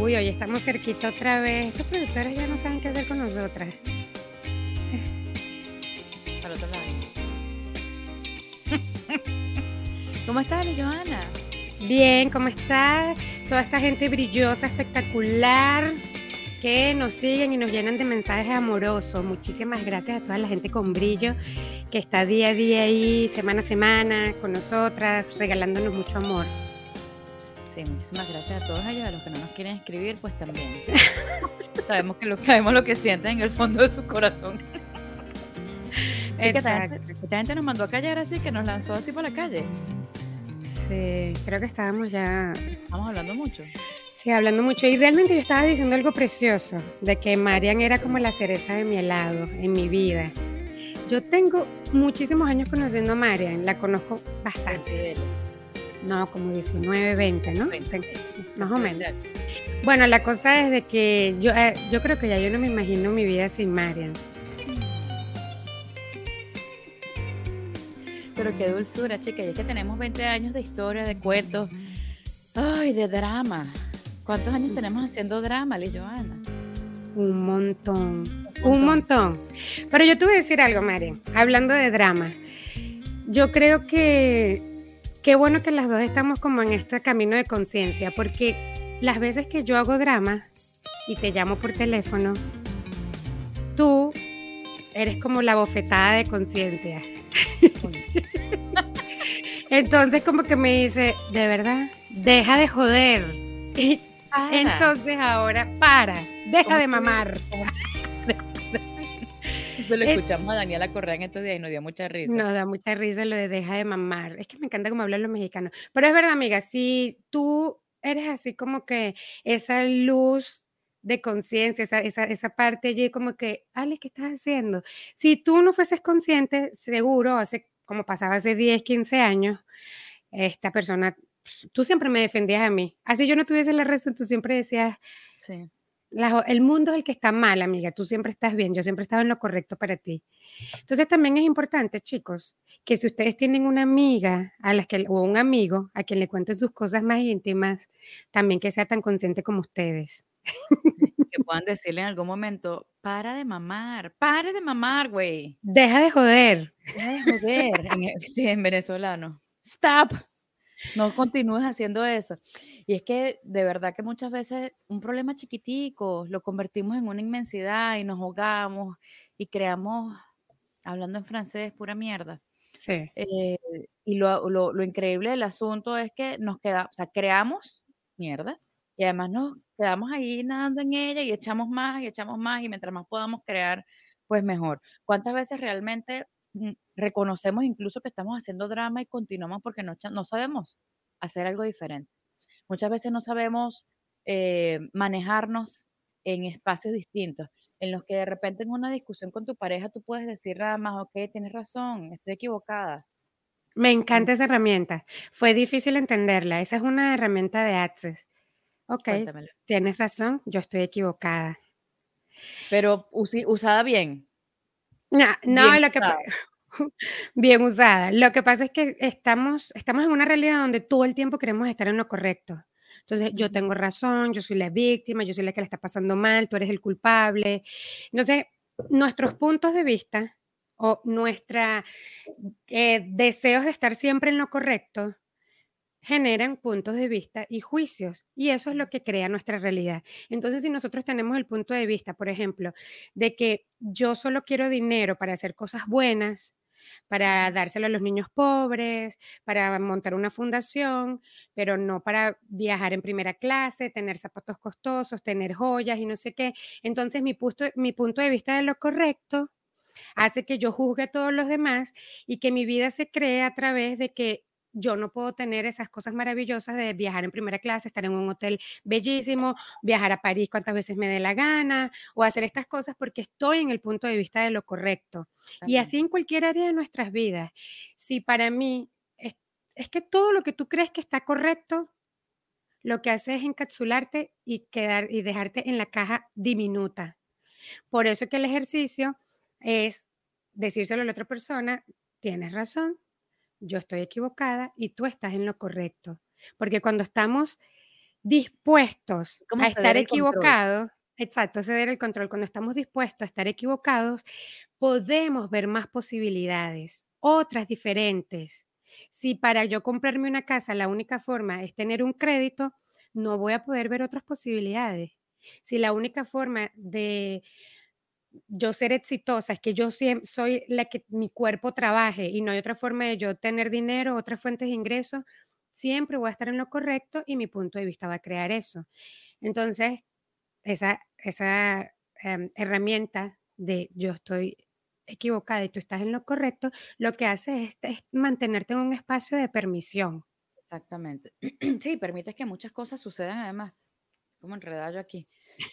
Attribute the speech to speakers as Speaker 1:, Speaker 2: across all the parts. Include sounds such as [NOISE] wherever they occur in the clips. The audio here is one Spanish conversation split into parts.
Speaker 1: Uy, hoy estamos cerquita otra vez. Estos productores ya no saben qué hacer con nosotras.
Speaker 2: Otro lado. [LAUGHS] ¿Cómo estás, Joana?
Speaker 1: Bien, ¿cómo está? Toda esta gente brillosa, espectacular, que nos siguen y nos llenan de mensajes amorosos. Muchísimas gracias a toda la gente con brillo que está día a día ahí, semana a semana, con nosotras, regalándonos mucho amor.
Speaker 2: Sí, muchísimas gracias a todos ellos, a los que no nos quieren escribir, pues también. [LAUGHS] sabemos, que lo, sabemos lo que sienten en el fondo de su corazón. [LAUGHS] Esta gente, esta gente nos mandó a callar así, que nos lanzó así por la calle.
Speaker 1: Sí, creo que estábamos ya...
Speaker 2: Estamos hablando mucho.
Speaker 1: Sí, hablando mucho. Y realmente yo estaba diciendo algo precioso, de que Marian era como la cereza de mi helado en mi vida. Yo tengo muchísimos años conociendo a Marian, la conozco bastante. No, como 19, 20, ¿no? 20, más o menos. Bueno, la cosa es de que yo, eh, yo creo que ya yo no me imagino mi vida sin Marian.
Speaker 2: Pero qué dulzura, chica. Y es que tenemos 20 años de historia, de cuentos, ay, de drama. ¿Cuántos años tenemos haciendo drama, Liz Joana?
Speaker 1: Un montón, un montón. Pero yo te voy a decir algo, Marian, hablando de drama. Yo creo que qué bueno que las dos estamos como en este camino de conciencia, porque las veces que yo hago drama y te llamo por teléfono, tú eres como la bofetada de conciencia. [LAUGHS] Entonces como que me dice, de verdad, deja de joder. Entonces ahora, para, deja de mamar.
Speaker 2: Eso lo escuchamos a Daniela Correa en estos días y nos dio mucha risa.
Speaker 1: Nos da mucha risa lo de deja de mamar. Es que me encanta cómo hablan los mexicanos. Pero es verdad, amiga, si tú eres así como que esa luz de conciencia, esa, esa, esa, parte allí como que, Ale, ¿qué estás haciendo? Si tú no fueses consciente, seguro, hace como pasaba hace 10, 15 años, esta persona, tú siempre me defendías a mí. Así yo no tuviese la razón, tú siempre decías,
Speaker 2: sí
Speaker 1: el mundo es el que está mal, amiga, tú siempre estás bien, yo siempre estaba en lo correcto para ti. Entonces también es importante, chicos, que si ustedes tienen una amiga a las que, o un amigo a quien le cuente sus cosas más íntimas, también que sea tan consciente como ustedes. [LAUGHS]
Speaker 2: Que puedan decirle en algún momento, para de mamar, para de mamar, güey.
Speaker 1: Deja de joder.
Speaker 2: Deja de joder. en, sí, en venezolano. Stop. No continúes haciendo eso. Y es que de verdad que muchas veces un problema chiquitico lo convertimos en una inmensidad y nos ahogamos y creamos, hablando en francés, pura mierda.
Speaker 1: Sí.
Speaker 2: Eh, y lo, lo, lo, increíble del asunto es que nos queda, o sea, creamos mierda y además nos quedamos ahí nadando en ella y echamos más y echamos más y mientras más podamos crear, pues mejor. ¿Cuántas veces realmente reconocemos incluso que estamos haciendo drama y continuamos porque no, no sabemos hacer algo diferente. Muchas veces no sabemos eh, manejarnos en espacios distintos, en los que de repente en una discusión con tu pareja tú puedes decir nada más, ok, tienes razón, estoy equivocada.
Speaker 1: Me encanta esa herramienta. Fue difícil entenderla. Esa es una herramienta de Access. Ok, tienes razón, yo estoy equivocada.
Speaker 2: Pero usada bien.
Speaker 1: No, no, lo que [LAUGHS] Bien usada. Lo que pasa es que estamos, estamos en una realidad donde todo el tiempo queremos estar en lo correcto. Entonces, yo tengo razón, yo soy la víctima, yo soy la que le está pasando mal, tú eres el culpable. Entonces, nuestros puntos de vista o nuestros eh, deseos de estar siempre en lo correcto generan puntos de vista y juicios, y eso es lo que crea nuestra realidad. Entonces, si nosotros tenemos el punto de vista, por ejemplo, de que yo solo quiero dinero para hacer cosas buenas, para dárselo a los niños pobres, para montar una fundación, pero no para viajar en primera clase, tener zapatos costosos, tener joyas y no sé qué. Entonces mi punto, mi punto de vista de lo correcto hace que yo juzgue a todos los demás y que mi vida se cree a través de que yo no puedo tener esas cosas maravillosas de viajar en primera clase, estar en un hotel bellísimo, viajar a París cuantas veces me dé la gana o hacer estas cosas porque estoy en el punto de vista de lo correcto. Y así en cualquier área de nuestras vidas. Si para mí es, es que todo lo que tú crees que está correcto, lo que hace es encapsularte y, quedar, y dejarte en la caja diminuta. Por eso que el ejercicio es decírselo a la otra persona, tienes razón, yo estoy equivocada y tú estás en lo correcto. Porque cuando estamos dispuestos a estar equivocados, exacto, ceder el control, cuando estamos dispuestos a estar equivocados, podemos ver más posibilidades, otras diferentes. Si para yo comprarme una casa la única forma es tener un crédito, no voy a poder ver otras posibilidades. Si la única forma de yo ser exitosa, es que yo soy la que mi cuerpo trabaje y no hay otra forma de yo tener dinero, otras fuentes de ingresos, siempre voy a estar en lo correcto y mi punto de vista va a crear eso. Entonces, esa, esa em, herramienta de yo estoy equivocada y tú estás en lo correcto, lo que hace es, mantenerte en un espacio de permisión.
Speaker 2: Exactamente. [CLEARS THROAT] Sí, permites que muchas cosas sucedan además. Como enredado aquí.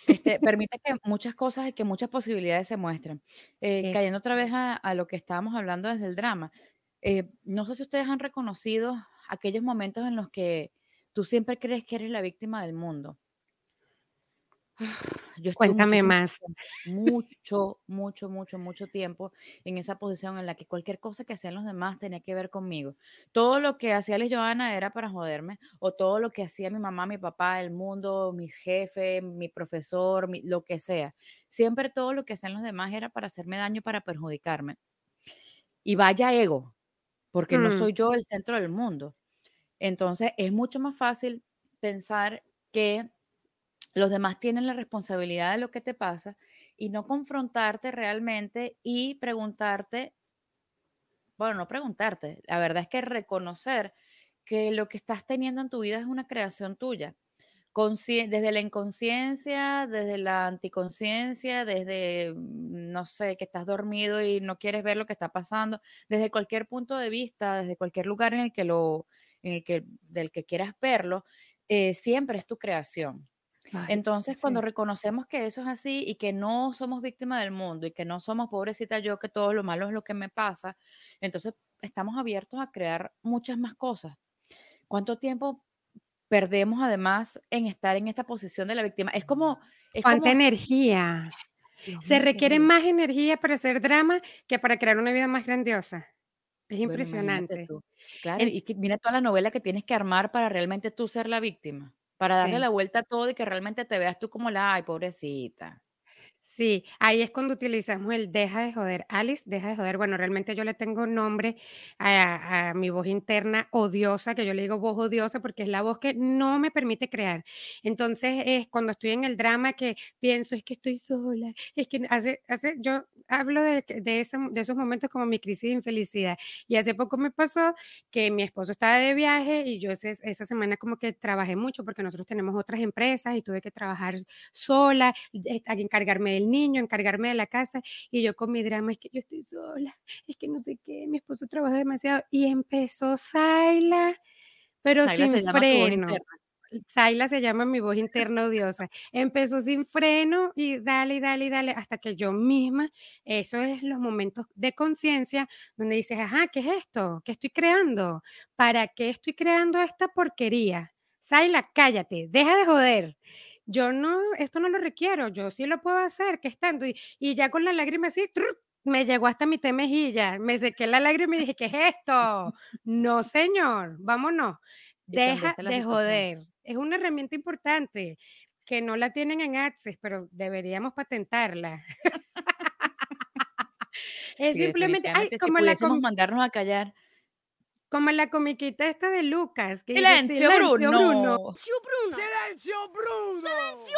Speaker 2: Este, permite que muchas cosas y que muchas posibilidades se muestren. Eh, cayendo otra vez a, lo que estábamos hablando desde el drama, eh, no sé si ustedes han reconocido aquellos momentos en los que tú siempre crees que eres la víctima del mundo.
Speaker 1: Yo Cuéntame más.
Speaker 2: mucho, mucho, mucho, mucho tiempo en esa posición en la que cualquier cosa que hacían los demás tenía que ver conmigo. Todo lo que hacía Les Joana era para joderme, o todo lo que hacía mi mamá, mi papá, el mundo, mis jefes, mi profesor, lo que sea. Siempre todo lo que hacían los demás era para hacerme daño, para perjudicarme. Y vaya ego, porque no mm. soy yo el centro del mundo. Entonces es mucho más fácil pensar que los demás tienen la responsabilidad de lo que te pasa y no confrontarte realmente y preguntarte, bueno, no preguntarte, la verdad es que reconocer que lo que estás teniendo en tu vida es una creación tuya. desde la inconsciencia, desde la anticonciencia, desde, mm, no sé, que estás dormido y no quieres ver lo que está pasando, desde cualquier punto de vista, desde cualquier lugar en el que lo, en el que, del que quieras verlo, eh, siempre es tu creación. Entonces, cuando reconocemos que eso es así y que no somos víctimas del mundo y que no somos pobrecita yo, que todo lo malo es lo que me pasa, entonces estamos abiertos a crear muchas más cosas. ¿Cuánto tiempo perdemos además en estar en esta posición de la víctima? Es como...
Speaker 1: ¿Cuánta energía? Se requiere más energía para hacer drama que para crear una vida más grandiosa. Es impresionante.
Speaker 2: Claro, y mira toda la novela que tienes que armar para realmente tú ser la víctima. Para darle la vuelta a todo y que realmente te veas tú como la, ay, pobrecita.
Speaker 1: Sí, ahí es cuando utilizamos el deja de joder. Alice, deja de joder. Bueno, realmente yo le tengo nombre a, mi voz interna odiosa, que yo le digo voz odiosa porque es la voz que no me permite crear. Entonces, es cuando estoy en el drama que pienso, es que estoy sola, es que hace, hace, yo hablo de, de, esos momentos como mi crisis de infelicidad. Y hace poco me pasó que mi esposo estaba de viaje y yo esa semana como que trabajé mucho porque nosotros tenemos otras empresas y tuve que trabajar sola, encargarme de el niño, encargarme de la casa y yo con mi drama es que yo estoy sola, es que no sé qué, mi esposo trabaja demasiado y empezó Saila, pero sin freno. Saila se llama mi voz [LAUGHS] interna odiosa. Empezó sin freno y dale, y dale, y dale, hasta que yo misma, eso es los momentos de conciencia donde dices, ajá, ¿qué es esto? ¿Qué estoy creando? ¿Para qué estoy creando esta porquería? Saila, cállate, deja de joder yo no, esto no lo requiero, yo sí lo puedo hacer, que estando, y, y ya con la lágrima así, me llegó hasta mi mejilla, me sequé la lágrima y dije, ¿qué es esto? No, señor, vámonos, deja de joder. Es una herramienta importante que no la tienen en Access, pero deberíamos patentarla. [LAUGHS]
Speaker 2: es simplemente, ay, como la mandarnos a callar.
Speaker 1: Como la comiquita esta de Lucas.
Speaker 2: Que silencio, Bruno.
Speaker 3: Silencio, Bruno. Silencio, Bruno.
Speaker 2: Silencio,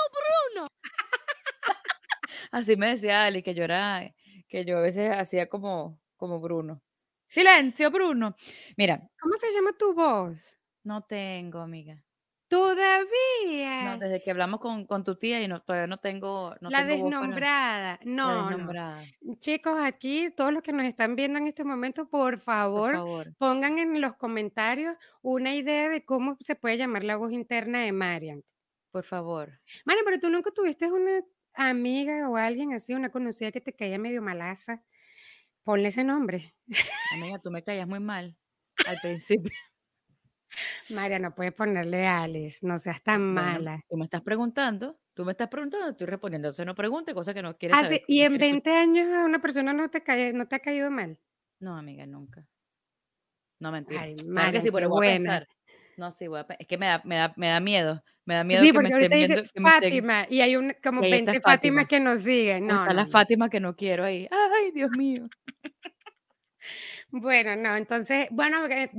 Speaker 2: Bruno. [LAUGHS] Así me decía Ali, que yo era, que yo a veces hacía como, como Bruno. Silencio, Bruno. Mira.
Speaker 1: ¿Cómo se llama tu voz?
Speaker 2: No tengo, amiga.
Speaker 1: Todavía.
Speaker 2: No desde que hablamos con, con tu tía y no, todavía no tengo. No
Speaker 1: la
Speaker 2: tengo
Speaker 1: desnombrada. No, no. Chicos, aquí, todos los que nos están viendo en este momento, por favor, por favor, pongan en los comentarios una idea de cómo se puede llamar la voz interna de Marian.
Speaker 2: Por favor.
Speaker 1: Marian, pero tú nunca tuviste una amiga o alguien así, una conocida que te caía medio malaza. Ponle ese nombre.
Speaker 2: Amiga, tú me caías muy mal al principio. [LAUGHS] [LAUGHS]
Speaker 1: María, no puedes ponerle Alice, no seas tan mala.
Speaker 2: Tú me estás preguntando, tú me estás preguntando, estoy respondiendo. Entonces no pregunte cosas que no quieres
Speaker 1: ah,
Speaker 2: saber.
Speaker 1: ¿Y en 20 años a una persona no te, cae, no te ha caído mal?
Speaker 2: No, amiga, nunca. No, mentira. Ay, María, sí, pero voy a pensar. No, sí, voy a Es que me da, me da, me da miedo. Me da miedo
Speaker 1: sí,
Speaker 2: que
Speaker 1: porque
Speaker 2: me
Speaker 1: ahorita viendo, Fátima y hay un, como 20 Fátima. que nos siguen. No,
Speaker 2: está la Fátima que no quiero ahí. Ay, Dios mío.
Speaker 1: Bueno, no, entonces, bueno, eh,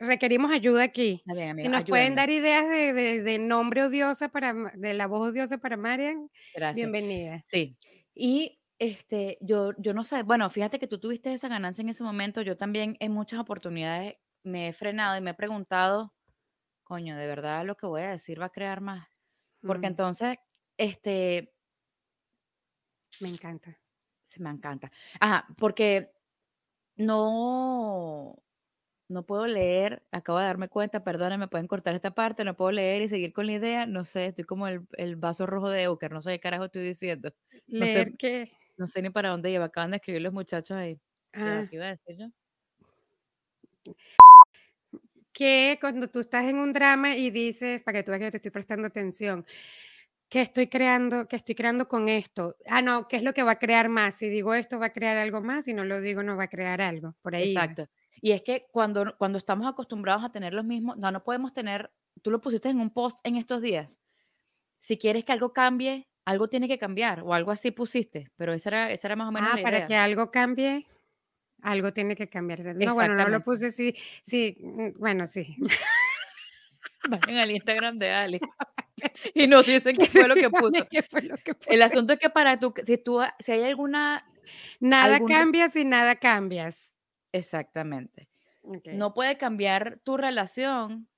Speaker 1: requerimos ayuda aquí. y nos pueden dar ideas de, nombre odiosa para, de la voz odiosa para Marian. Gracias. Bienvenida.
Speaker 2: Sí. Y este, yo, yo no sé, bueno, fíjate que tú tuviste esa ganancia en ese momento. Yo también en muchas oportunidades me he frenado y me he preguntado, coño, de verdad lo que voy a decir va a crear más. Porque mm. entonces, este.
Speaker 1: Me encanta.
Speaker 2: Se me encanta. Ajá, porque no, no puedo leer, acabo de darme cuenta, me pueden cortar esta parte, no puedo leer y seguir con la idea, no sé, estoy como el, el vaso rojo de Euker, no sé qué carajo estoy diciendo.
Speaker 1: No ¿Leer sé, qué?
Speaker 2: No sé ni para dónde lleva, acaban de escribir los muchachos ahí.
Speaker 1: Ah. ¿Qué iba a decir yo? Que cuando tú estás en un drama y dices, para que tú veas que yo te estoy prestando atención, ¿Qué estoy creando? ¿Qué estoy creando con esto? Ah, no, ¿qué es lo que va a crear más? Si digo esto, va a crear algo más. Si no lo digo, no va a crear algo. Por ahí.
Speaker 2: Exacto. Y es que cuando, cuando estamos acostumbrados a tener los mismos, no, no podemos tener, tú lo pusiste en un post en estos días. Si quieres que algo cambie, algo tiene que cambiar, o algo así pusiste, pero esa era, esa era más o menos
Speaker 1: ah, para que algo cambie, algo tiene que cambiarse. No, bueno, no lo puse sí, sí, mm, bueno, sí. [LAUGHS]
Speaker 2: Vayan al Instagram de Ali. [LAUGHS] [LAUGHS] y nos dicen qué fue lo que [LAUGHS] puso. El asunto es que para tú, si tú, si hay alguna...
Speaker 1: Nada cambia si nada cambias.
Speaker 2: Exactamente. No puede cambiar tu relación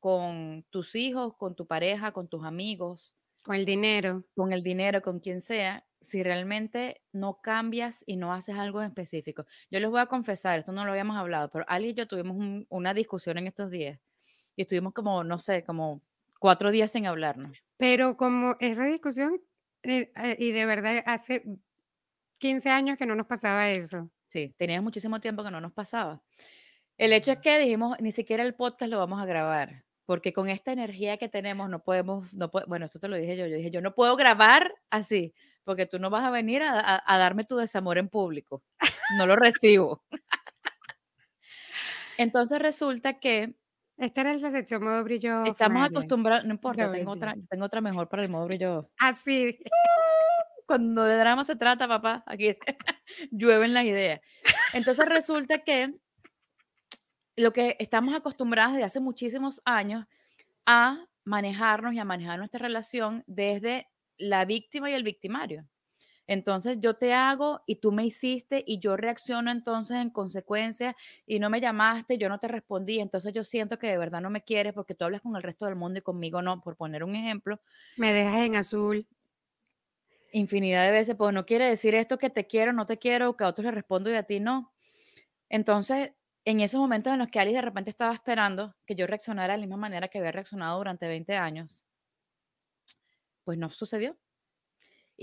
Speaker 2: con tus hijos, con tu pareja, con tus amigos.
Speaker 1: Con el dinero.
Speaker 2: Con el dinero, con quien sea, si realmente no cambias y no haces algo específico. Yo les voy a confesar, esto no lo habíamos hablado, pero Ali y yo tuvimos una discusión en estos días y estuvimos como, no sé, como cuatro días sin hablarnos.
Speaker 1: Pero como esa discusión, eh, eh, y de verdad hace 15 años que no nos pasaba eso.
Speaker 2: Sí, teníamos muchísimo tiempo que no nos pasaba. El hecho es que dijimos, ni siquiera el podcast lo vamos a grabar, porque con esta energía que tenemos no podemos, no bueno, eso te lo dije yo, yo dije, yo no puedo grabar así, porque tú no vas a venir a, a darme tu desamor en público, no lo recibo. [LAUGHS] Entonces resulta que
Speaker 1: esta era la sección modo brillo.
Speaker 2: Estamos acostumbrados, no importa, tengo otra, tengo otra mejor para el modo brillo. [LAUGHS]
Speaker 1: Así. [LAUGHS]
Speaker 2: Cuando de drama se trata, papá, aquí [LAUGHS] llueven las ideas. Entonces resulta que lo que estamos acostumbrados desde hace muchísimos años a manejarnos y a manejar nuestra relación desde la víctima y el victimario. Entonces yo te hago y tú me hiciste y yo reacciono entonces en consecuencia y no me llamaste, yo no te respondí, entonces yo siento que de verdad no me quieres porque tú hablas con el resto del mundo y conmigo no, por poner un ejemplo.
Speaker 1: Me dejas en azul.
Speaker 2: Infinidad de veces, pues no quiere decir esto que te quiero, no te quiero, que a otros le respondo y a ti no. Entonces, en esos momentos en los que Alice de repente estaba esperando que yo reaccionara de la misma manera que había reaccionado durante 20 años, pues no sucedió.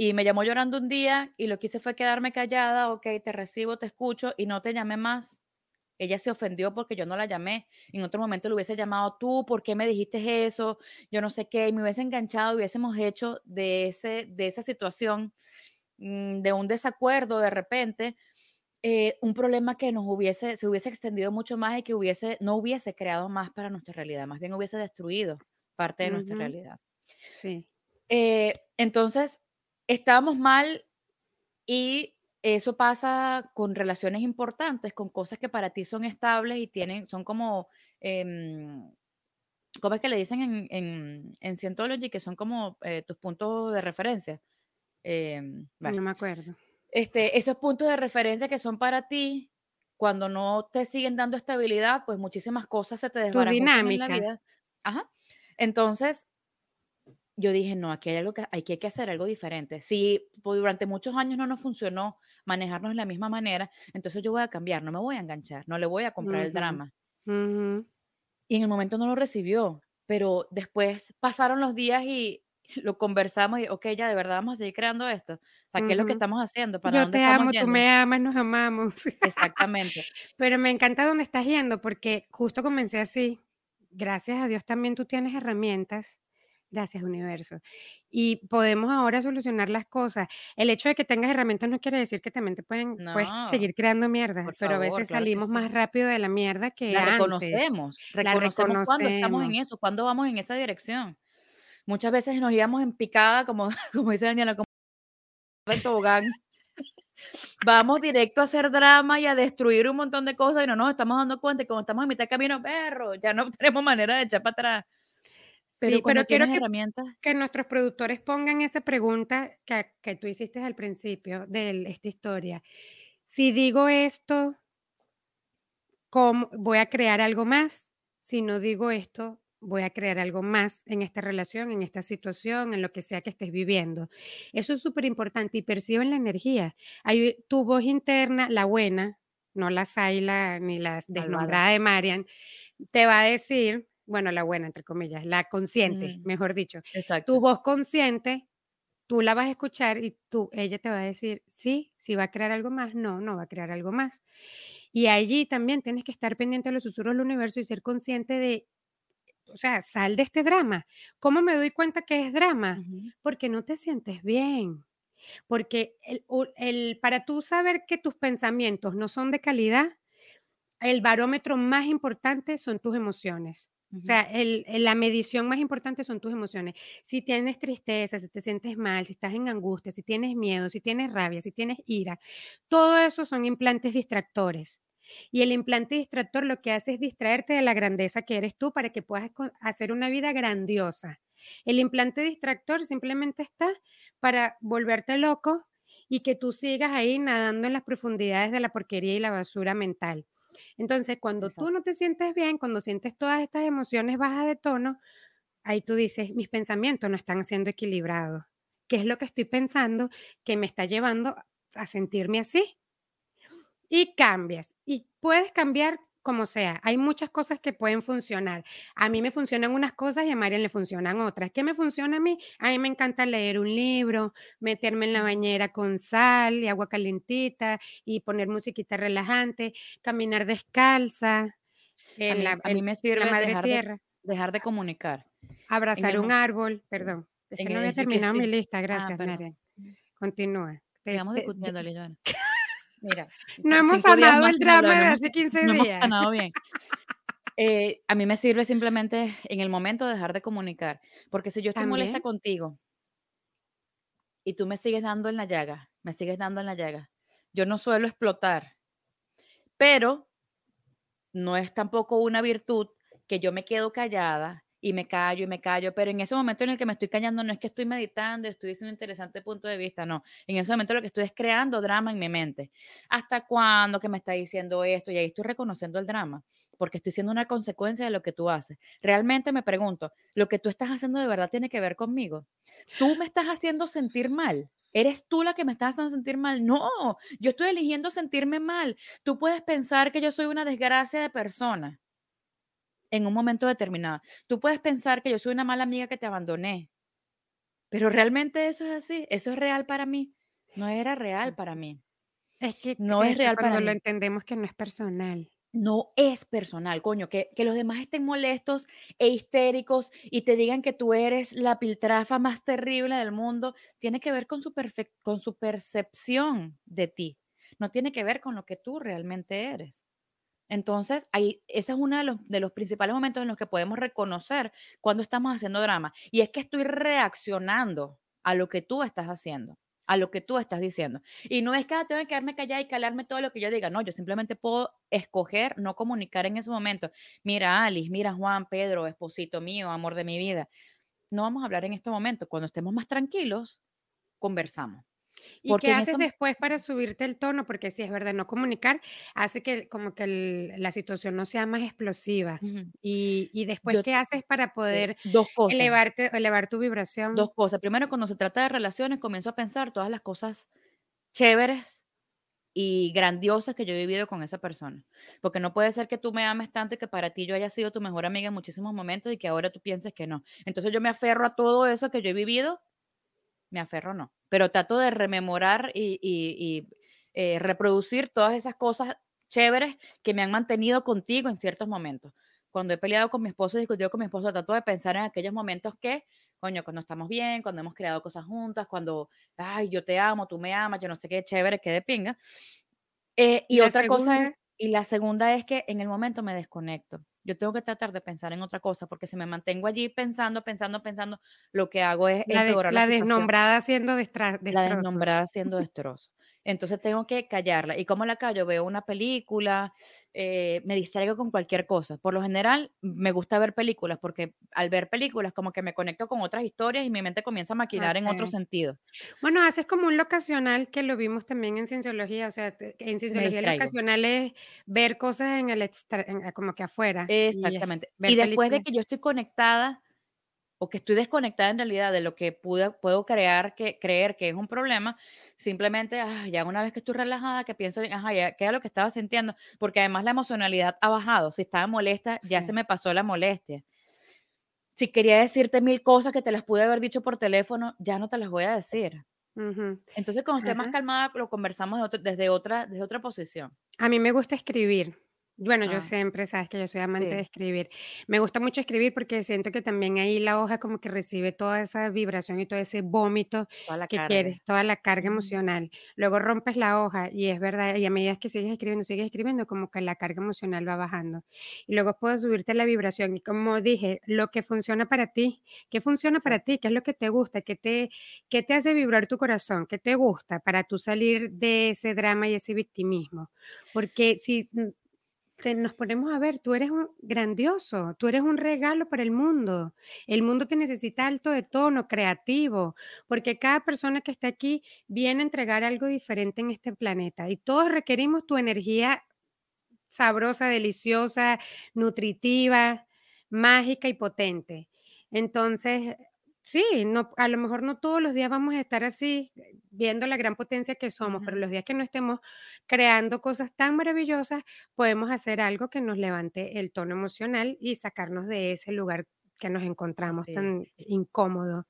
Speaker 2: Y me llamó llorando un día y lo que hice fue quedarme callada, ok, te recibo, te escucho y no te llamé más. Ella se ofendió porque yo no la llamé. En otro momento le hubiese llamado tú, ¿por qué me dijiste eso? Yo no sé qué, y me hubiese enganchado, hubiésemos hecho de, ese, de esa situación, mm, de un desacuerdo de repente, eh, un problema que nos hubiese, se hubiese extendido mucho más y que hubiese, no hubiese creado más para nuestra realidad, más bien hubiese destruido parte de nuestra realidad.
Speaker 1: Sí.
Speaker 2: Eh, entonces, estábamos mal y eso pasa con relaciones importantes, con cosas que para ti son estables y tienen, son como, eh, ¿cómo es que le dicen en, en, en Scientology? Que son como eh, tus puntos de referencia.
Speaker 1: Em, no me acuerdo.
Speaker 2: Este, esos puntos de referencia que son para ti, cuando no te siguen dando estabilidad, pues muchísimas cosas se te desbarajan en la vida. Ajá. Entonces, yo dije, no, aquí hay algo que hay que, hacer algo diferente. Si durante muchos años no nos funcionó manejarnos de la misma manera, entonces yo voy a cambiar, no me voy a enganchar, no le voy a comprar el drama. Y en el momento no lo recibió, pero después pasaron los días y [LAUGHS] lo conversamos y, ok, ya de verdad vamos a seguir creando esto. O sea, ¿qué es lo que estamos haciendo?
Speaker 1: ¿Para Yo te amo, tú me amas, nos amamos.
Speaker 2: Exactamente. [LAUGHS]
Speaker 1: pero me encanta dónde estás yendo porque justo comencé así. Gracias a Dios también tú tienes herramientas Gracias, universo. Y podemos ahora solucionar las cosas. El hecho de que tengas herramientas no quiere decir que también te pueden puedes seguir creando mierda, pero a veces salimos más rápido de la mierda que
Speaker 2: la
Speaker 1: antes.
Speaker 2: reconocemos, reconocemos cuando estamos en eso, cuando vamos en esa dirección. Muchas veces nos íbamos en picada, como, [LAUGHS] como dice Daniela, como en tobogán. [LAUGHS] Vamos directo a hacer drama y a destruir un montón de cosas y no nos estamos dando cuenta que como estamos a mitad de camino, perro, ya no [LAUGHS] tenemos manera de echar para atrás.
Speaker 1: Pero sí, pero quiero que, que, nuestros productores pongan esa pregunta que, que tú hiciste al principio de esta historia. Si digo esto, ¿cómo voy a crear algo más? Si no digo esto, voy a crear algo más en esta relación, en esta situación, en lo que sea que estés viviendo. Eso es súper importante y perciben la energía. Hay tu voz interna, la buena, no la Saila ni la desnombrada de Marian, te va a decir bueno, la buena, entre comillas, la consciente, mm. mejor dicho.
Speaker 2: Exacto.
Speaker 1: Tu voz consciente, tú la vas a escuchar y tú, ella te va a decir, sí, si va a crear algo más, no, no va a crear algo más. Y allí también tienes que estar pendiente de los susurros del universo y ser consciente de, o sea, sal de este drama. ¿Cómo me doy cuenta que es drama? Porque no te sientes bien. Porque el, el, para tú saber que tus pensamientos no son de calidad, el barómetro más importante son tus emociones. O sea, el, la medición más importante son tus emociones. Si tienes tristeza, si te sientes mal, si estás en angustia, si tienes miedo, si tienes rabia, si tienes ira, todo eso son implantes distractores. Y el implante distractor lo que hace es distraerte de la grandeza que eres tú para que puedas hacer una vida grandiosa. El implante distractor simplemente está para volverte loco y que tú sigas ahí nadando en las profundidades de la porquería y la basura mental. Entonces, cuando tú no te sientes bien, cuando sientes todas estas emociones bajas de tono, ahí tú dices, mis pensamientos no están siendo equilibrados. ¿Qué es lo que estoy pensando que me está llevando a sentirme así? Y cambias. Y puedes cambiar como sea. Hay muchas cosas que pueden funcionar. A mí me funcionan unas cosas y a Marian le funcionan otras. ¿Qué me funciona a mí? A mí me encanta leer un libro, meterme en la bañera con sal y agua calentita y poner musiquita relajante, caminar descalza.
Speaker 2: En a, mí, la, me sirve la madre dejar, tierra. De, dejar de comunicar.
Speaker 1: Abrazar un árbol, perdón. Es que no había terminado mi lista, ah, gracias, Marian. Continúa.
Speaker 2: Sigamos Joana. [LAUGHS] Mira,
Speaker 1: no hemos sanado el drama de hace 15 días. No
Speaker 2: hemos sanado bien. Eh, a mí me sirve simplemente en el momento dejar de comunicar, porque si yo estoy molesta contigo y tú me sigues dando en la llaga, me sigues dando en la llaga, yo no suelo explotar, pero no es tampoco una virtud que yo me quedo callada y me callo y me callo, pero en ese momento en el que me estoy callando no es que estoy meditando, estoy diciendo un interesante punto de vista, no, en ese momento lo que estoy es creando drama en mi mente. ¿Hasta cuándo que me está diciendo esto? Y ahí estoy reconociendo el drama, porque estoy siendo una consecuencia de lo que tú haces. Realmente me pregunto, ¿lo que tú estás haciendo de verdad tiene que ver conmigo? ¿Tú me estás haciendo sentir mal? ¿Eres tú la que me estás haciendo sentir mal? No, yo estoy eligiendo sentirme mal. Tú puedes pensar que yo soy una desgracia de persona en un momento determinado. Tú puedes pensar que yo soy una mala amiga que te abandoné, pero realmente eso es así, eso es real para mí. No era real para mí.
Speaker 1: Es que no es, real para mí. lo entendemos que no es personal.
Speaker 2: No es personal, coño, que, que, los demás estén molestos e histéricos y te digan que tú eres la piltrafa más terrible del mundo, tiene que ver con su, con su percepción de ti, no tiene que ver con lo que tú realmente eres. Entonces, ahí, ese es uno de los, de los principales momentos en los que podemos reconocer cuando estamos haciendo drama. Y es que estoy reaccionando a lo que tú estás haciendo, a lo que tú estás diciendo. Y no es que ah, tengo que quedarme callada y calarme todo lo que yo diga. No, yo simplemente puedo escoger no comunicar en ese momento. Mira, Alice, mira, Juan, Pedro, esposito mío, amor de mi vida. No vamos a hablar en este momento. Cuando estemos más tranquilos, conversamos.
Speaker 1: ¿Y qué haces después para subirte el tono? Porque si es verdad, no comunicar hace que como que la situación no sea más explosiva. y, después, ¿qué haces para poder
Speaker 2: Dos cosas.
Speaker 1: elevarte, elevar tu vibración?
Speaker 2: Dos cosas. Primero, cuando se trata de relaciones, comienzo a pensar todas las cosas chéveres y grandiosas que yo he vivido con esa persona. Porque no puede ser que tú me ames tanto y que para ti yo haya sido tu mejor amiga en muchísimos momentos y que ahora tú pienses que no. Entonces yo me aferro a todo eso que yo he vivido, me aferro no, pero trato de rememorar y, eh, reproducir todas esas cosas chéveres que me han mantenido contigo en ciertos momentos. Cuando he peleado con mi esposo, he discutido con mi esposo, trato de pensar en aquellos momentos que coño, cuando estamos bien, cuando hemos creado cosas juntas, cuando, ay, yo te amo, tú me amas, yo no sé qué, chévere, qué de pinga. Eh, y, otra cosa, y la segunda es que en el momento me desconecto. Yo tengo que tratar de pensar en otra cosa, porque si me mantengo allí pensando, pensando, pensando, lo que hago es
Speaker 1: la, la, desnombrada haciendo destrozo.
Speaker 2: La desnombrada [LAUGHS] haciendo destrozo. Entonces tengo que callarla. ¿Y cómo la callo? Veo una película, eh, me distraigo con cualquier cosa. Por lo general, me gusta ver películas porque al ver películas como que me conecto con otras historias y mi mente comienza a maquinar en otro sentido.
Speaker 1: Bueno, haces como un locacional que lo vimos también en cienciología. O sea, en cienciología locacional es ver cosas en el como que afuera.
Speaker 2: Exactamente. Y, después de que yo estoy conectada o que estoy desconectada en realidad de lo que puedo crear, que, creer que es un problema, simplemente, ah, ya una vez que estoy relajada, que pienso, ajá, ya, ¿qué es lo que estaba sintiendo? Porque además la emocionalidad ha bajado. Si estaba molesta, ya se me pasó la molestia. Si quería decirte mil cosas que te las pude haber dicho por teléfono, ya no te las voy a decir. Entonces, cuando esté más calmada, lo conversamos desde, otra, desde otra posición.
Speaker 1: A mí me gusta escribir. Bueno, yo ah. siempre, sabes que yo soy amante de escribir. Me gusta mucho escribir porque siento que también ahí la hoja como que recibe toda esa vibración y todo ese vómito que quieres, toda la carga emocional. Luego rompes la hoja y es verdad, y a medida que sigues escribiendo, sigues escribiendo, como que la carga emocional va bajando. Y luego puedes subirte la vibración y como dije, lo que funciona para ti, ¿qué funciona para ti? ¿Qué es lo que te gusta? ¿Qué te, qué te hace vibrar tu corazón? ¿Qué te gusta para tú salir de ese drama y ese victimismo? Porque si nos ponemos a ver, tú eres un grandioso, tú eres un regalo para el mundo. El mundo te necesita alto de tono, creativo, porque cada persona que está aquí viene a entregar algo diferente en este planeta y todos requerimos tu energía sabrosa, deliciosa, nutritiva, mágica y potente. Entonces, Sí, no, a lo mejor no todos los días vamos a estar así, viendo la gran potencia que somos, pero los días que no estemos creando cosas tan maravillosas, podemos hacer algo que nos levante el tono emocional y sacarnos de ese lugar que nos encontramos tan incómodo.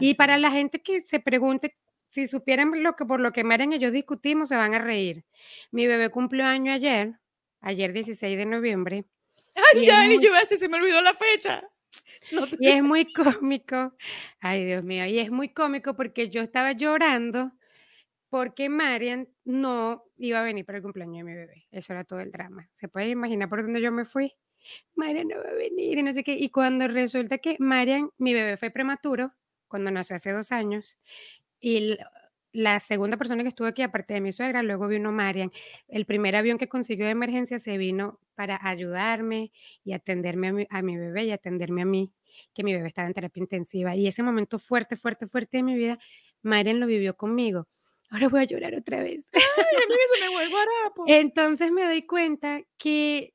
Speaker 1: Y para la gente que se pregunte, si supieran lo que por lo que Maren y yo discutimos, se van a reír. Mi bebé cumplió año ayer, ayer 16 de noviembre.
Speaker 2: Ay, ya, y yo se me olvidó la fecha. [LAUGHS]
Speaker 1: Y es muy cómico, ay Dios mío, y es muy cómico porque yo estaba llorando porque Marian no iba a venir para el cumpleaños de mi bebé. Eso era todo el drama. ¿Se puede imaginar por dónde yo me fui? Marian no va a venir y no sé qué. Y cuando resulta que Marian, mi bebé fue prematuro, cuando nació hace dos años, y la segunda persona que estuvo aquí, aparte de mi suegra, luego vino Marian. El primer avión que consiguió de emergencia se vino para ayudarme y atenderme a mi, bebé y atenderme a mí, que mi bebé estaba en terapia intensiva. Y ese momento fuerte, fuerte, fuerte de mi vida, Marian lo vivió conmigo. Ahora voy a llorar otra vez. [LAUGHS] Entonces me doy cuenta que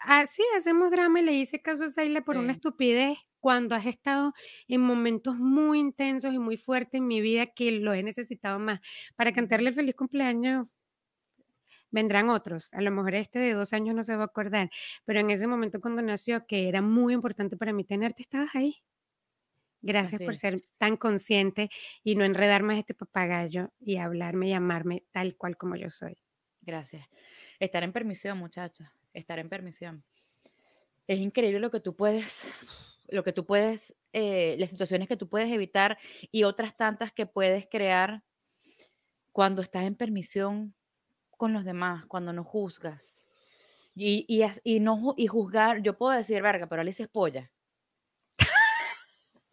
Speaker 1: así hacemos drama y le hice caso a Saila por una estupidez cuando has estado en momentos muy intensos y muy fuertes en mi vida que lo he necesitado más. Para cantarle feliz cumpleaños vendrán otros. A lo mejor este de dos años no se va a acordar, pero en ese momento cuando nació, que era muy importante para mí tenerte, estabas ahí. Gracias por ser tan consciente y no enredar más este papagayo y hablarme y amarme tal cual como yo soy.
Speaker 2: Gracias. Estar en permisión, muchachos. Estar en permisión. Es increíble lo que tú puedes lo que tú puedes, eh, las situaciones que tú puedes evitar y otras tantas que puedes crear cuando estás en permisión con los demás, cuando no juzgas. Y, y, no, y juzgar, yo puedo decir, verga, pero Alicia es polla.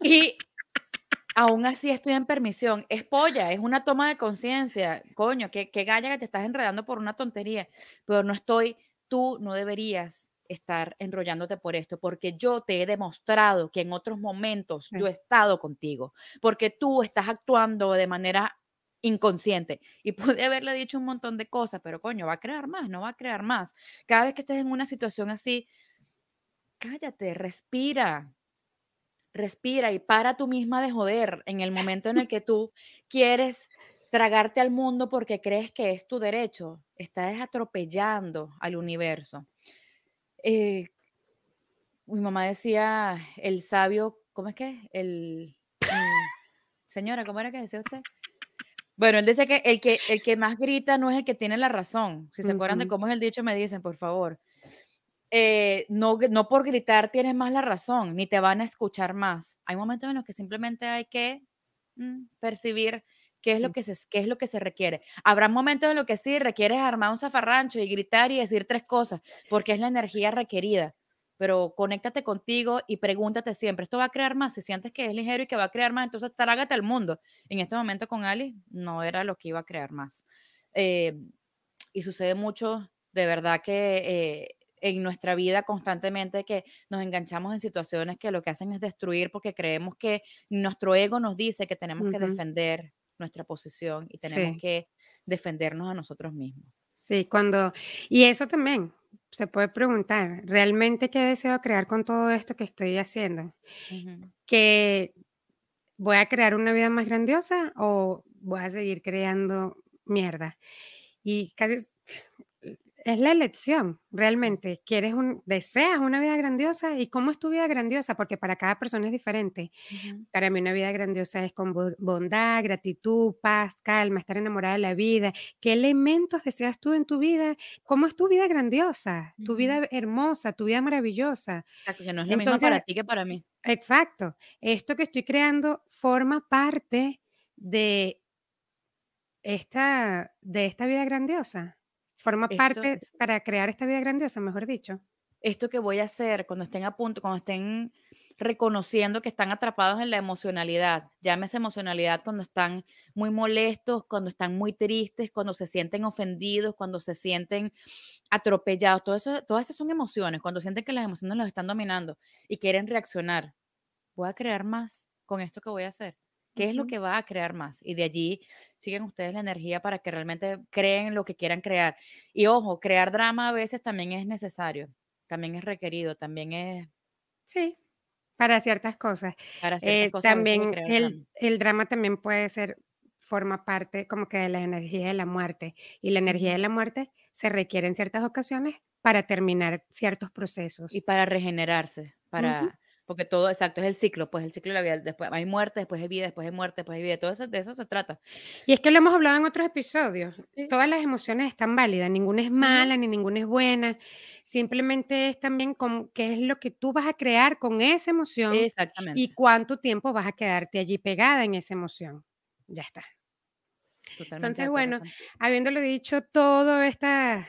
Speaker 2: y aún así estoy en permisión. Es polla, es una toma de conciencia. Coño, qué, qué galla que te estás enredando por una tontería. Pero no estoy, tú no deberías estar enrollándote por esto, porque yo te he demostrado que en otros momentos yo he estado contigo, porque tú estás actuando de manera inconsciente. Y [LAUGHS] pude haberle dicho un montón de cosas, pero coño, va a crear más, no va a crear más. Cada vez que estés en una situación así, cállate, respira, respira y para tú misma de joder en el momento en el que tú quieres tragarte al mundo porque crees que es tu derecho. Estás atropellando al universo. Eh, mi mamá decía, el sabio, ¿cómo es que? El... Mm, señora, ¿cómo era que decía usted? Bueno, él dice que el, que el que más grita no es el que tiene la razón. Si se acuerdan de cómo es el dicho, me dicen, por favor. Eh, no, no por gritar tienes más la razón, ni te van a escuchar más. Hay momentos en los que simplemente hay que mm, percibir qué es, lo que se, qué es lo que se requiere. Habrá momentos en los que sí requieres armar un zafarrancho y gritar y decir tres cosas, porque es la energía requerida pero conéctate contigo y pregúntate siempre, ¿esto va a crear más? Si sientes que es ligero y que va a crear más, entonces trágate al mundo. En este momento con Alice no era lo que iba a crear más. Eh, y sucede mucho, de verdad que eh, en nuestra vida constantemente que nos enganchamos en situaciones que lo que hacen es destruir porque creemos que nuestro ego nos dice que tenemos que defender nuestra posición y tenemos que defendernos a nosotros mismos.
Speaker 1: Sí, cuando, y eso también, se puede preguntar, ¿realmente qué deseo crear con todo esto que estoy haciendo? ¿Que voy a crear una vida más grandiosa o voy a seguir creando mierda? Y casi es la elección, realmente. ¿Quieres un, deseas una vida grandiosa? ¿Y cómo es tu vida grandiosa? Porque para cada persona es diferente. Para mí una vida grandiosa es con bondad, gratitud, paz, calma, estar enamorada de la vida. ¿Qué elementos deseas tú en tu vida? ¿Cómo es tu vida grandiosa? Tu vida hermosa, tu vida maravillosa.
Speaker 2: Exacto, que no es lo mismo para ti que para mí.
Speaker 1: Exacto. Esto que estoy creando forma parte de esta, de esta vida grandiosa. Forma parte para crear esta vida grandiosa, mejor dicho.
Speaker 2: Esto que voy a hacer cuando estén a punto, cuando estén reconociendo que están atrapados en la emocionalidad, llámese emocionalidad cuando están muy molestos, cuando están muy tristes, cuando se sienten ofendidos, cuando se sienten atropellados, todo eso, todas esas son emociones, cuando sienten que las emociones los están dominando y quieren reaccionar. Voy a crear más con esto que voy a hacer. ¿Qué es lo que va a crear más? Y de allí siguen ustedes la energía para que realmente creen lo que quieran crear. Y ojo, crear drama a veces también es necesario, también es requerido, también es...
Speaker 1: Sí, para ciertas cosas. Para ciertas eh, cosas. También el, el, drama también puede ser, forma parte como que de la energía de la muerte. Y la energía de la muerte se requiere en ciertas ocasiones para terminar ciertos procesos.
Speaker 2: Y para regenerarse, para porque todo, exacto, es el ciclo, pues el ciclo de la vida, después hay muerte, después hay vida, después hay muerte, después hay vida, todo eso, de eso se trata.
Speaker 1: Y es que lo hemos hablado en otros episodios, todas las emociones están válidas, ninguna es mala, ni ninguna es buena, simplemente es también con qué es lo que tú vas a crear con esa emoción Exactamente. y cuánto tiempo vas a quedarte allí pegada en esa emoción. Ya está. Entonces, bueno, habiéndolo dicho todo esta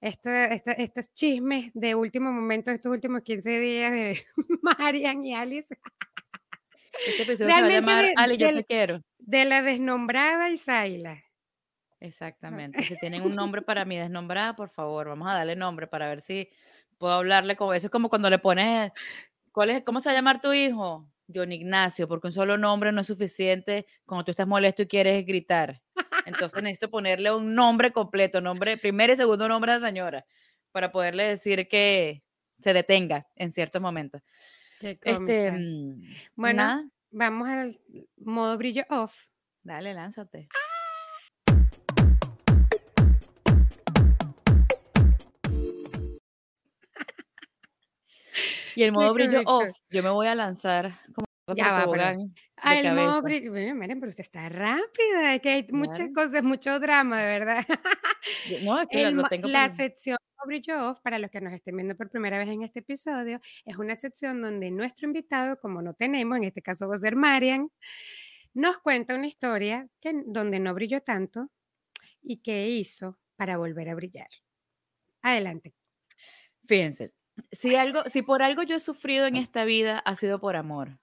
Speaker 1: este, estos chismes de último momento, estos últimos 15 días de [LAUGHS] Marian y Alice.
Speaker 2: Este episodio se va a llamar de, yo te quiero.
Speaker 1: De la desnombrada Isaila.
Speaker 2: Exactamente. Si tienen un nombre para mi [LAUGHS] desnombrada, por favor, vamos a darle nombre para ver si puedo hablarle con eso. Es como cuando le pones, ¿cuál es, ¿cómo se va a llamar tu hijo? John Ignacio, porque un solo nombre no es suficiente cuando tú estás molesto y quieres gritar. Entonces necesito ponerle un nombre completo, nombre, primer y segundo nombre a la señora, para poderle decir que se detenga en ciertos momentos. Este,
Speaker 1: mm, bueno, vamos al modo brillo off.
Speaker 2: Dale, lánzate. Y el modo brillo off, yo me voy a lanzar como
Speaker 1: ya va, Ah, el modo brillo. Miren, pero usted está rápida, que hay muchas cosas, mucho drama, de verdad.
Speaker 2: No, es [LAUGHS] que lo tengo
Speaker 1: la sección Brillo Off, para los que nos estén viendo por primera vez en este episodio, es una sección donde nuestro invitado, como no tenemos, en este caso va a ser Marian, nos cuenta una historia que, donde no brilló tanto y qué hizo para volver a brillar. Adelante.
Speaker 2: Fíjense, si, algo, si por algo yo he sufrido en esta vida, ha sido por amor.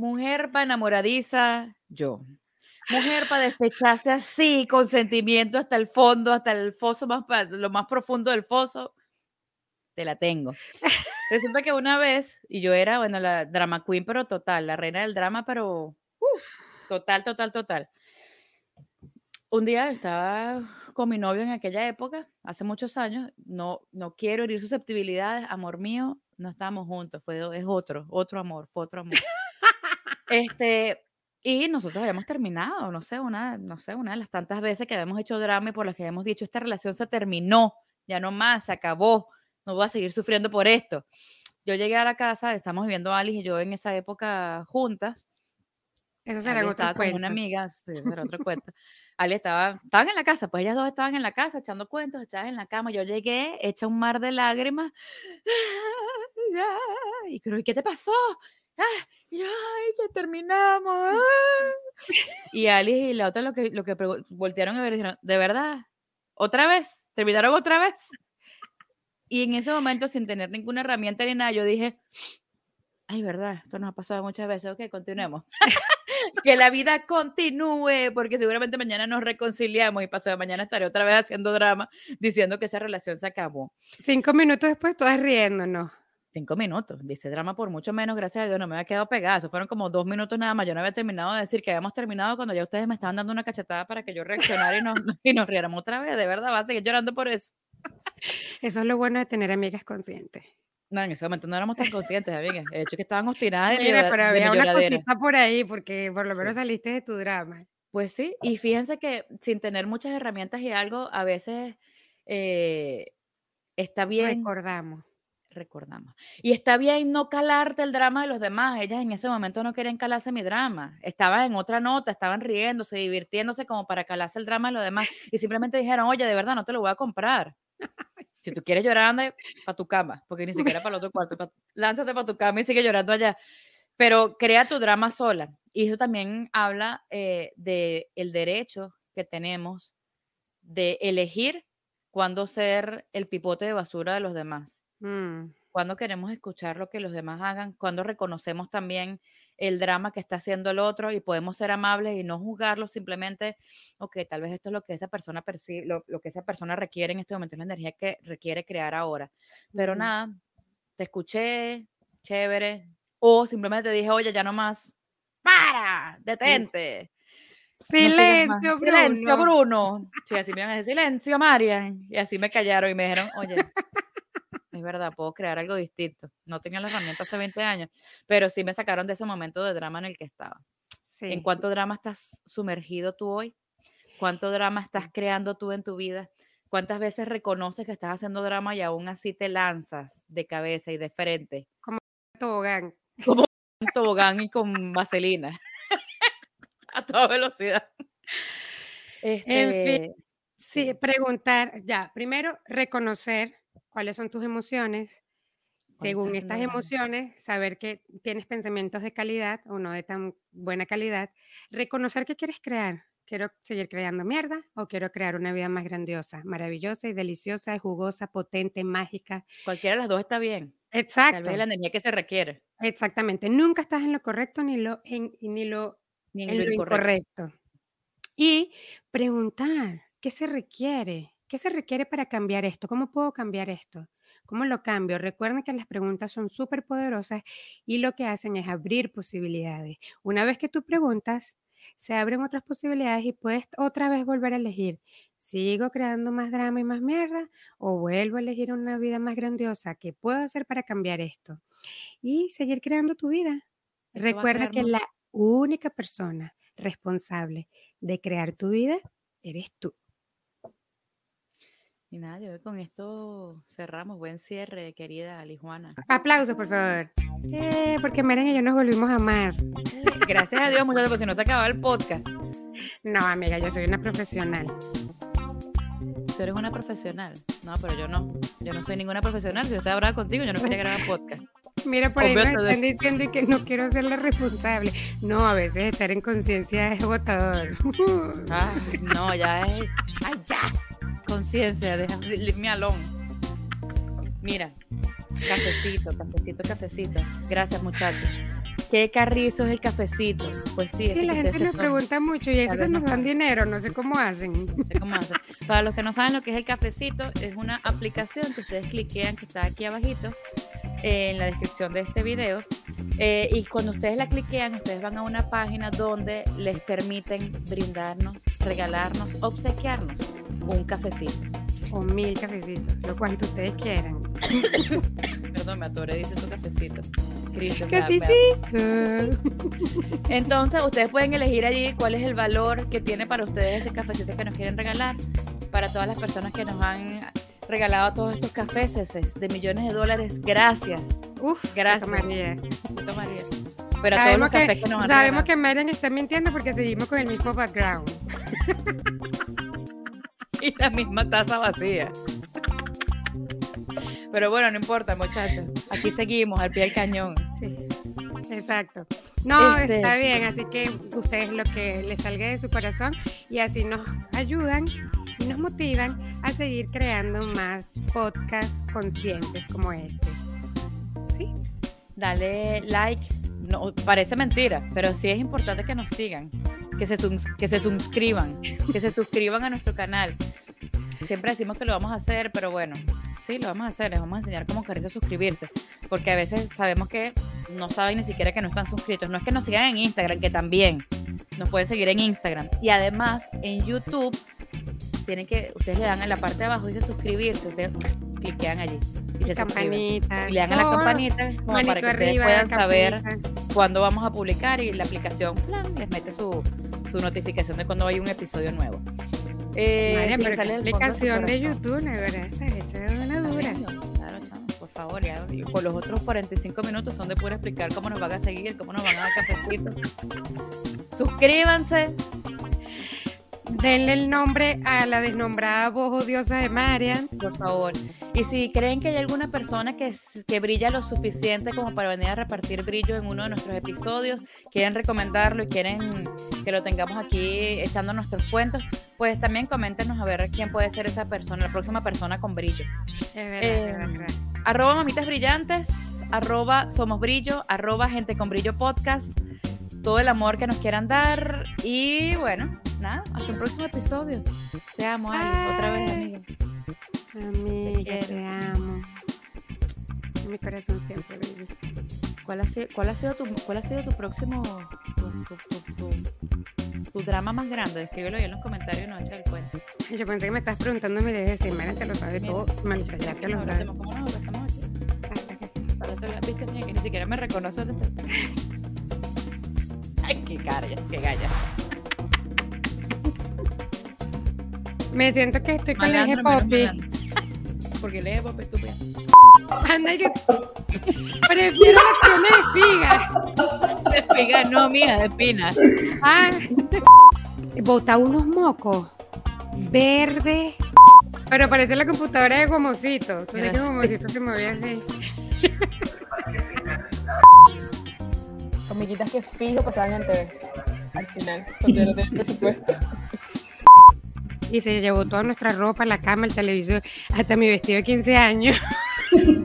Speaker 2: Mujer para enamoradiza, yo. Mujer para despecharse así, con sentimiento hasta el fondo, hasta el foso más, lo más profundo del foso, te la tengo. Resulta que una vez, y yo era, bueno, la drama queen, pero total, la reina del drama, pero uh, total, total, total. un día estaba con mi novio en aquella época, hace muchos años, no, no quiero herir susceptibilidades, amor mío, no estábamos juntos, fue, es otro, otro amor, fue otro amor. Este, y nosotros habíamos terminado, no sé, una, no sé, una de las tantas veces que habíamos hecho drama y por las que habíamos dicho, esta relación se terminó, ya no más, se acabó, no voy a seguir sufriendo por esto. Yo llegué a la casa, estamos viviendo Alice y yo en esa época juntas.
Speaker 1: Eso será otro
Speaker 2: con una amiga, sí, eso era otro [LAUGHS] cuento. Ali estaba, estaban en la casa, pues ellas dos estaban en la casa echando cuentos, echadas en la cama. Yo llegué, hecha un mar de lágrimas. [LAUGHS] Y creo, ¿y qué te pasó? ¡Ah! Y, ¡Ay, que terminamos! Y Alice y la otra lo que, lo que voltearon a ver y dijeron, ¿de verdad? ¿Otra vez? ¿Terminaron otra vez? Y en ese momento, sin tener ninguna herramienta ni nada, yo dije, ay, verdad, esto nos ha pasado muchas veces, ok, continuemos. [LAUGHS] que la vida continúe, porque seguramente mañana nos reconciliamos y pasado mañana estaré otra vez haciendo drama diciendo que esa relación se acabó.
Speaker 1: Cinco minutos después, todas riéndonos.
Speaker 2: Cinco minutos, dice drama por mucho menos, gracias a Dios, no me había quedado pegada. Eso fueron como dos minutos nada más. Yo no había terminado de decir que habíamos terminado cuando ya ustedes me estaban dando una cachetada para que yo reaccionara y nos, [LAUGHS] y nos riéramos otra vez. De verdad, va a seguir llorando por eso.
Speaker 1: Eso es lo bueno de tener amigas conscientes.
Speaker 2: No, en ese momento no éramos tan conscientes, amigas. El hecho que estaban obstinadas.
Speaker 1: Mira, pero había una cosita por ahí, porque por lo menos saliste de tu drama.
Speaker 2: Pues sí, y fíjense que sin tener muchas herramientas y algo, a veces eh, está bien.
Speaker 1: Recordamos
Speaker 2: recordamos. Y está bien no calarte el drama de los demás. Ellas en ese momento no querían calarse mi drama. Estaban en otra nota, estaban riéndose, divirtiéndose como para calarse el drama de los demás. Y simplemente dijeron, oye, de verdad, no te lo voy a comprar. [LAUGHS] Si tú quieres llorar, anda para tu cama, porque ni siquiera para el otro cuarto. lánzate para tu cama y sigue llorando allá. Pero crea tu drama sola. Y eso también habla eh, de el derecho que tenemos de elegir cuándo ser el pipote de basura de los demás. Mm. Cuando queremos escuchar lo que los demás hagan, cuando reconocemos también el drama que está haciendo el otro y podemos ser amables y no juzgarlo simplemente, ok, tal vez esto es lo que esa persona percibe, lo, que esa persona requiere en este momento, es la energía que requiere crear ahora. Pero nada, te escuché, chévere, o simplemente te dije, oye, ya no más, para, detente.
Speaker 1: Silencio, Bruno.
Speaker 2: Silencio, Bruno. Sí, así me iban a decir, silencio, Marian. Y así me callaron y me dijeron, oye, es verdad, puedo crear algo distinto. No tenía la herramienta hace 20 años, pero sí me sacaron de ese momento de drama en el que estaba. ¿En cuánto drama estás sumergido tú hoy? ¿Cuánto drama estás creando tú en tu vida? ¿Cuántas veces reconoces que estás haciendo drama y aún así te lanzas de cabeza y de frente?
Speaker 1: Como tobogán.
Speaker 2: Como tobogán y con vaselina. [LAUGHS] A toda velocidad.
Speaker 1: en fin, este, sí, preguntar, ya, primero reconocer cuáles son tus emociones. Según estas emociones, saber que tienes pensamientos de calidad o no de tan buena calidad. Reconocer que quieres crear. Quiero seguir creando mierda o quiero crear una vida más grandiosa, maravillosa y deliciosa, jugosa, potente, mágica.
Speaker 2: Cualquiera de las dos está bien.
Speaker 1: Exacto.
Speaker 2: Tal vez la energía que se requiere.
Speaker 1: Exactamente. Nunca estás en lo correcto ni, lo, en, ni, lo, en lo incorrecto. Y preguntar, ¿qué se requiere? ¿Qué se requiere para cambiar esto? ¿Cómo puedo cambiar esto? ¿Cómo lo cambio? Recuerden que las preguntas son súper poderosas y lo que hacen es abrir posibilidades. Una vez que tú preguntas, se abren otras posibilidades y puedes otra vez volver a elegir. ¿Sigo creando más drama y más mierda o vuelvo a elegir una vida más grandiosa? ¿Qué puedo hacer para cambiar esto? Y seguir creando tu vida. Recuerda que la única persona responsable de crear tu vida eres tú.
Speaker 2: Y nada, yo con esto cerramos. Buen cierre, querida Alijuana.
Speaker 1: Aplausos, por favor. Eh, porque Meren y yo nos volvimos a amar. [LAUGHS]
Speaker 2: Gracias a Dios, muchas gracias, si no se acababa el podcast.
Speaker 1: No, amiga, yo soy una profesional.
Speaker 2: Tú eres una profesional. No, pero yo no. Yo no soy ninguna profesional. Si yo estaba brava contigo, yo no quería grabar podcast.
Speaker 1: Mira, por ahí me están diciendo que no quiero ser la responsable. No, a veces estar en conciencia es agotador. [LAUGHS]
Speaker 2: Ay, no, ya es. ¡Ay, ya! conciencia, leave me alone. Mira, cafecito, cafecito, cafecito. Gracias, muchachos. ¿Qué carrizo es el cafecito? Pues sí,
Speaker 1: sí la gente nos pregunta mucho y eso que nos dan dinero, no sé cómo hacen.
Speaker 2: No sé cómo hacen. Para los que no saben lo que es el cafecito, es una aplicación que ustedes cliquean que está aquí abajito en la descripción de este video Eh, y cuando ustedes la cliquean, ustedes van a una página donde les permiten brindarnos, regalarnos, obsequiarnos un cafecito.
Speaker 1: O mil cafecitos, lo cuanto ustedes quieran. [COUGHS]
Speaker 2: Perdón, me atoré, dice tu cafecito.
Speaker 1: Cafecito.
Speaker 2: Entonces, ustedes pueden elegir allí cuál es el valor que tiene para ustedes ese cafecito que nos quieren regalar. Para todas las personas que nos han regalado todos estos cafés de millones de dólares, gracias.
Speaker 1: Uf,
Speaker 2: gracias.
Speaker 1: María.
Speaker 2: María. Pero a todos los cafés que, nos
Speaker 1: Sabemos que Marian está mintiendo porque seguimos con el mismo background. [LAUGHS]
Speaker 2: y la misma taza vacía. Pero bueno, no importa, muchachos. Aquí seguimos, al pie del cañón.
Speaker 1: Sí, exacto. No, este está bien, así que ustedes lo que les salga de su corazón y así nos ayudan nos motivan a seguir creando más podcasts conscientes como este.
Speaker 2: Dale like. No, parece mentira, pero sí es importante que nos sigan, que se, suscriban, que se suscriban a nuestro canal. Siempre decimos que lo vamos a hacer, pero bueno, sí, lo vamos a hacer, les vamos a enseñar cómo quererse suscribirse, porque a veces sabemos que no saben ni siquiera que no están suscritos. No es que nos sigan en Instagram, que también nos pueden seguir en Instagram. Y además en YouTube tienen que, ustedes le dan en la parte de abajo dice suscribirse, ustedes cliquean allí. Y se
Speaker 1: campanita.
Speaker 2: Y le dan a la campanita como para que ustedes puedan saber cuándo vamos a publicar y la aplicación les mete su, su notificación de cuando hay un episodio nuevo.
Speaker 1: Eh, pero sale la aplicación de YouTube, la verdad, está hecha de una dura.
Speaker 2: Claro, chamo, por favor, ya, por los otros 45 minutos son de pura explicar cómo nos van a seguir, cómo nos van a dar cafecito. [LAUGHS] Suscríbanse,
Speaker 1: Denle el nombre a la desnombrada voz odiosa de Marian.
Speaker 2: Por favor. Y si creen que hay alguna persona que, que brilla lo suficiente como para venir a repartir brillo en uno de nuestros episodios, quieren recomendarlo y quieren que lo tengamos aquí echando nuestros cuentos, pues también coméntenos a ver quién puede ser esa persona, la próxima persona con brillo.
Speaker 1: Es verdad, es verdad.
Speaker 2: Arroba mamitas brillantes, arroba somos brillo, arroba gente con brillo podcast todo el amor que nos quieran dar. Y bueno, nada, hasta el próximo episodio. Te amo, Ali, otra vez, amiga.
Speaker 1: Amiga, te, amo. En mi corazón siempre, baby.
Speaker 2: ¿Cuál ha sido, cuál ha sido, tu, cuál ha sido tu próximo, tu, tu, drama más grande? Escríbelo ahí en los comentarios y no echa el cuento.
Speaker 1: Yo pensé que me estás preguntando me debes decir, Mira, te lo sabe todo. ya
Speaker 2: te lo sabes. ¿Cómo nos abrazamos aquí? Para eso viste, que ni siquiera me reconoce. [LAUGHS] Qué cara, qué galla.
Speaker 1: Me siento que estoy con el eje Poppy.
Speaker 2: Porque el eje Poppy estúpida.
Speaker 1: Anda, yo prefiero la tiene de espiga.
Speaker 2: De espiga, no, mía, de espina.
Speaker 1: Ah, bota unos mocos verde. Pero parece la computadora de Gomosito. Tú sabes que Gomosito se movía así.
Speaker 3: Comiquitas que fijo pasaban antes. Al final, cuando no tenía presupuesto
Speaker 1: y se llevó toda nuestra ropa, la cama, el televisor, hasta mi vestido de 15 años. [LAUGHS]